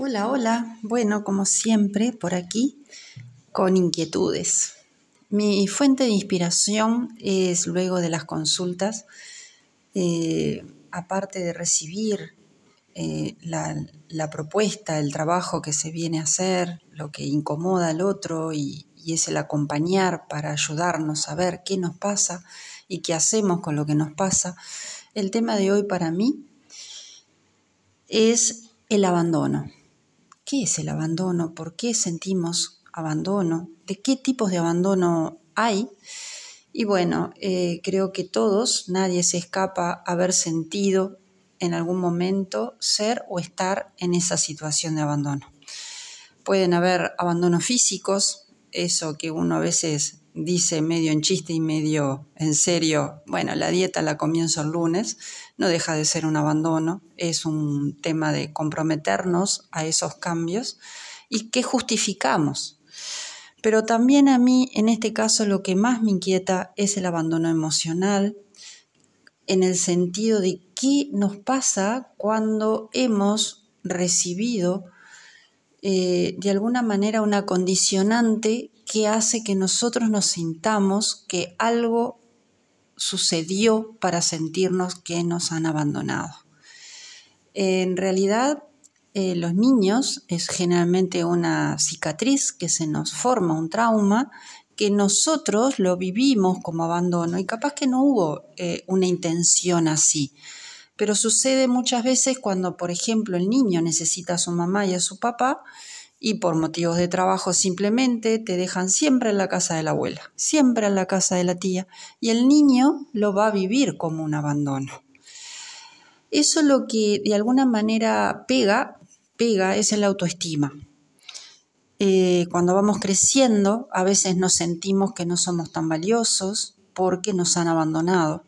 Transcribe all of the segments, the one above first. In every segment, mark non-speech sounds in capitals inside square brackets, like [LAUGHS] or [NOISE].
Hola, hola. Bueno, como siempre, por aquí, con inquietudes. Mi fuente de inspiración es luego de las consultas, eh, aparte de recibir eh, la, propuesta, el trabajo que se viene a hacer, lo que incomoda al otro y, y es el acompañar para ayudarnos a ver qué nos pasa y qué hacemos con lo que nos pasa. El tema de hoy para mí es el abandono. ¿Qué es el abandono? ¿Por qué sentimos abandono? ¿De qué tipos de abandono hay? Y bueno, eh, creo que todos, nadie se escapa haber sentido en algún momento ser o estar en esa situación de abandono. Pueden haber abandonos físicos, eso que uno a veces dice medio en chiste y medio en serio, bueno, la dieta la comienzo el lunes, no deja de ser un abandono, es un tema de comprometernos a esos cambios y que justificamos. Pero también a mí, en este caso, lo que más me inquieta es el abandono emocional, en el sentido de qué nos pasa cuando hemos recibido eh, de alguna manera una condicionante que hace que nosotros nos sintamos que algo sucedió para sentirnos que nos han abandonado. En realidad, eh, los niños es generalmente una cicatriz que se nos forma, un trauma, que nosotros lo vivimos como abandono y capaz que no hubo eh, una intención así. Pero sucede muchas veces cuando, por ejemplo, el niño necesita a su mamá y a su papá y por motivos de trabajo simplemente te dejan siempre en la casa de la abuela, siempre en la casa de la tía, y el niño lo va a vivir como un abandono. Eso lo que de alguna manera pega, pega es el autoestima. Eh, cuando vamos creciendo, a veces nos sentimos que no somos tan valiosos porque nos han abandonado.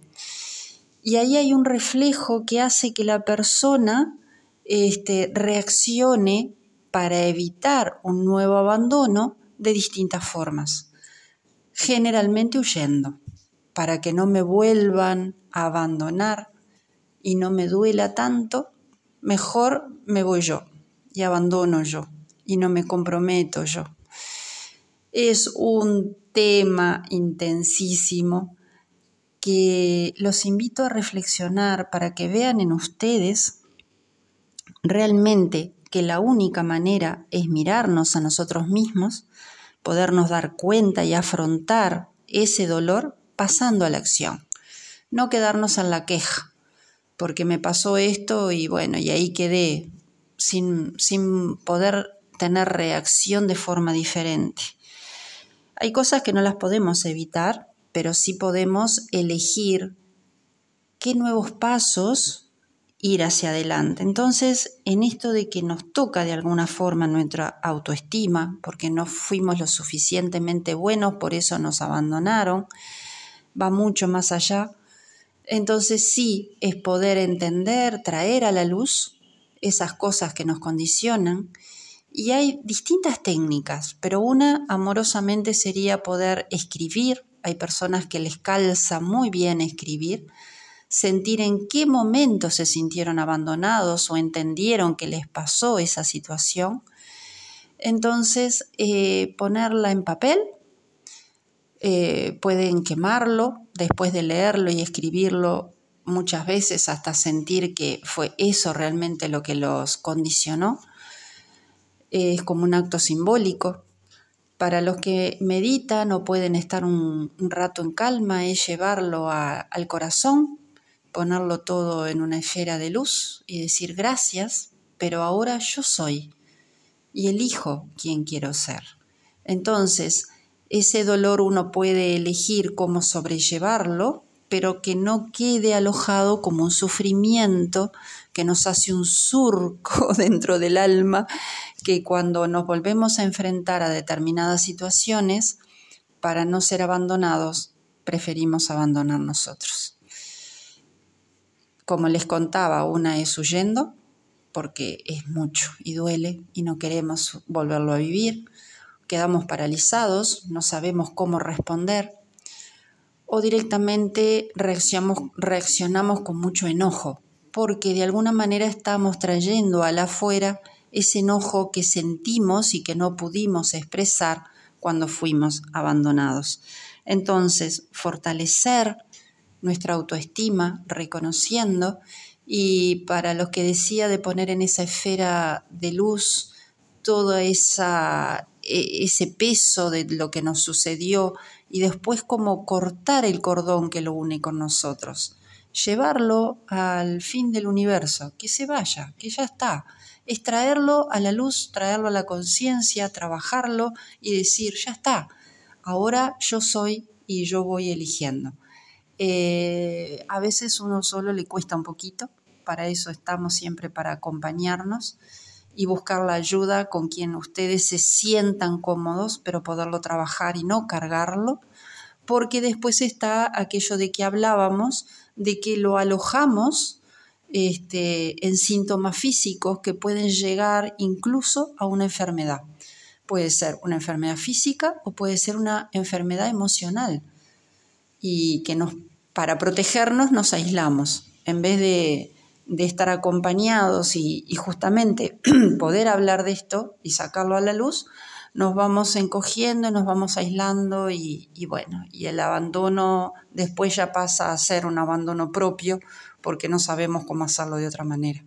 Y ahí hay un reflejo que hace que la persona este, reaccione para evitar un nuevo abandono de distintas formas, generalmente huyendo, para que no me vuelvan a abandonar y no me duela tanto, mejor me voy yo y abandono yo y no me comprometo yo. Es un tema intensísimo que los invito a reflexionar para que vean en ustedes realmente que la única manera es mirarnos a nosotros mismos, podernos dar cuenta y afrontar ese dolor pasando a la acción, no quedarnos en la queja, porque me pasó esto y bueno, y ahí quedé sin, sin poder tener reacción de forma diferente. Hay cosas que no las podemos evitar, pero sí podemos elegir qué nuevos pasos ir hacia adelante. Entonces, en esto de que nos toca de alguna forma nuestra autoestima, porque no fuimos lo suficientemente buenos, por eso nos abandonaron, va mucho más allá. Entonces sí es poder entender, traer a la luz esas cosas que nos condicionan. Y hay distintas técnicas, pero una amorosamente sería poder escribir hay personas que les calza muy bien escribir, sentir en qué momento se sintieron abandonados o entendieron que les pasó esa situación. Entonces, eh, ponerla en papel, eh, pueden quemarlo después de leerlo y escribirlo muchas veces hasta sentir que fue eso realmente lo que los condicionó. Es como un acto simbólico. Para los que meditan o pueden estar un, rato en calma es llevarlo al corazón, ponerlo todo en una esfera de luz y decir gracias, pero ahora yo soy y elijo quién quiero ser. Entonces, ese dolor uno puede elegir cómo sobrellevarlo, pero que no quede alojado como un sufrimiento que nos hace un surco [LAUGHS] dentro del alma que cuando nos volvemos a enfrentar a determinadas situaciones, para no ser abandonados, preferimos abandonar nosotros. Como les contaba, una es huyendo, porque es mucho y duele y no queremos volverlo a vivir, quedamos paralizados, no sabemos cómo responder, o directamente reaccionamos, reaccionamos con mucho enojo, porque de alguna manera estamos trayendo a la afuera ese enojo que sentimos y que no pudimos expresar cuando fuimos abandonados. Entonces, fortalecer nuestra autoestima, reconociendo, y para los que decía de poner en esa esfera de luz todo esa, e, ese peso de lo que nos sucedió y después como cortar el cordón que lo une con nosotros, llevarlo al fin del universo, que se vaya, que ya está, es traerlo a la luz, traerlo a la conciencia, trabajarlo y decir, ya está, ahora yo soy y yo voy eligiendo. Eh, a veces uno solo le cuesta un poquito, para eso estamos siempre para acompañarnos y buscar la ayuda con quien ustedes se sientan cómodos, pero poderlo trabajar y no cargarlo, porque después está aquello de que hablábamos, de que lo alojamos este, en síntomas físicos que pueden llegar incluso a una enfermedad. Puede ser una enfermedad física o puede ser una enfermedad emocional y que nos, para protegernos nos aislamos. En vez de, de estar acompañados y, justamente [CLEARS THROAT] poder hablar de esto y sacarlo a la luz, nos vamos encogiendo, nos vamos aislando y, bueno, y el abandono después ya pasa a ser un abandono propio porque no sabemos cómo hacerlo de otra manera.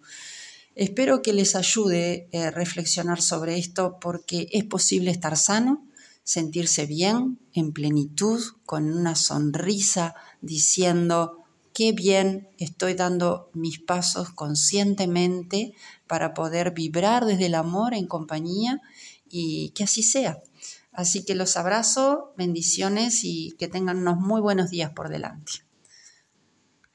Espero que les ayude a eh, reflexionar sobre esto porque es posible estar sano, sentirse bien, en plenitud, con una sonrisa, diciendo, qué bien estoy dando mis pasos conscientemente para poder vibrar desde el amor en compañía y que así sea. Así que los abrazo, bendiciones y que tengan unos muy buenos días por delante.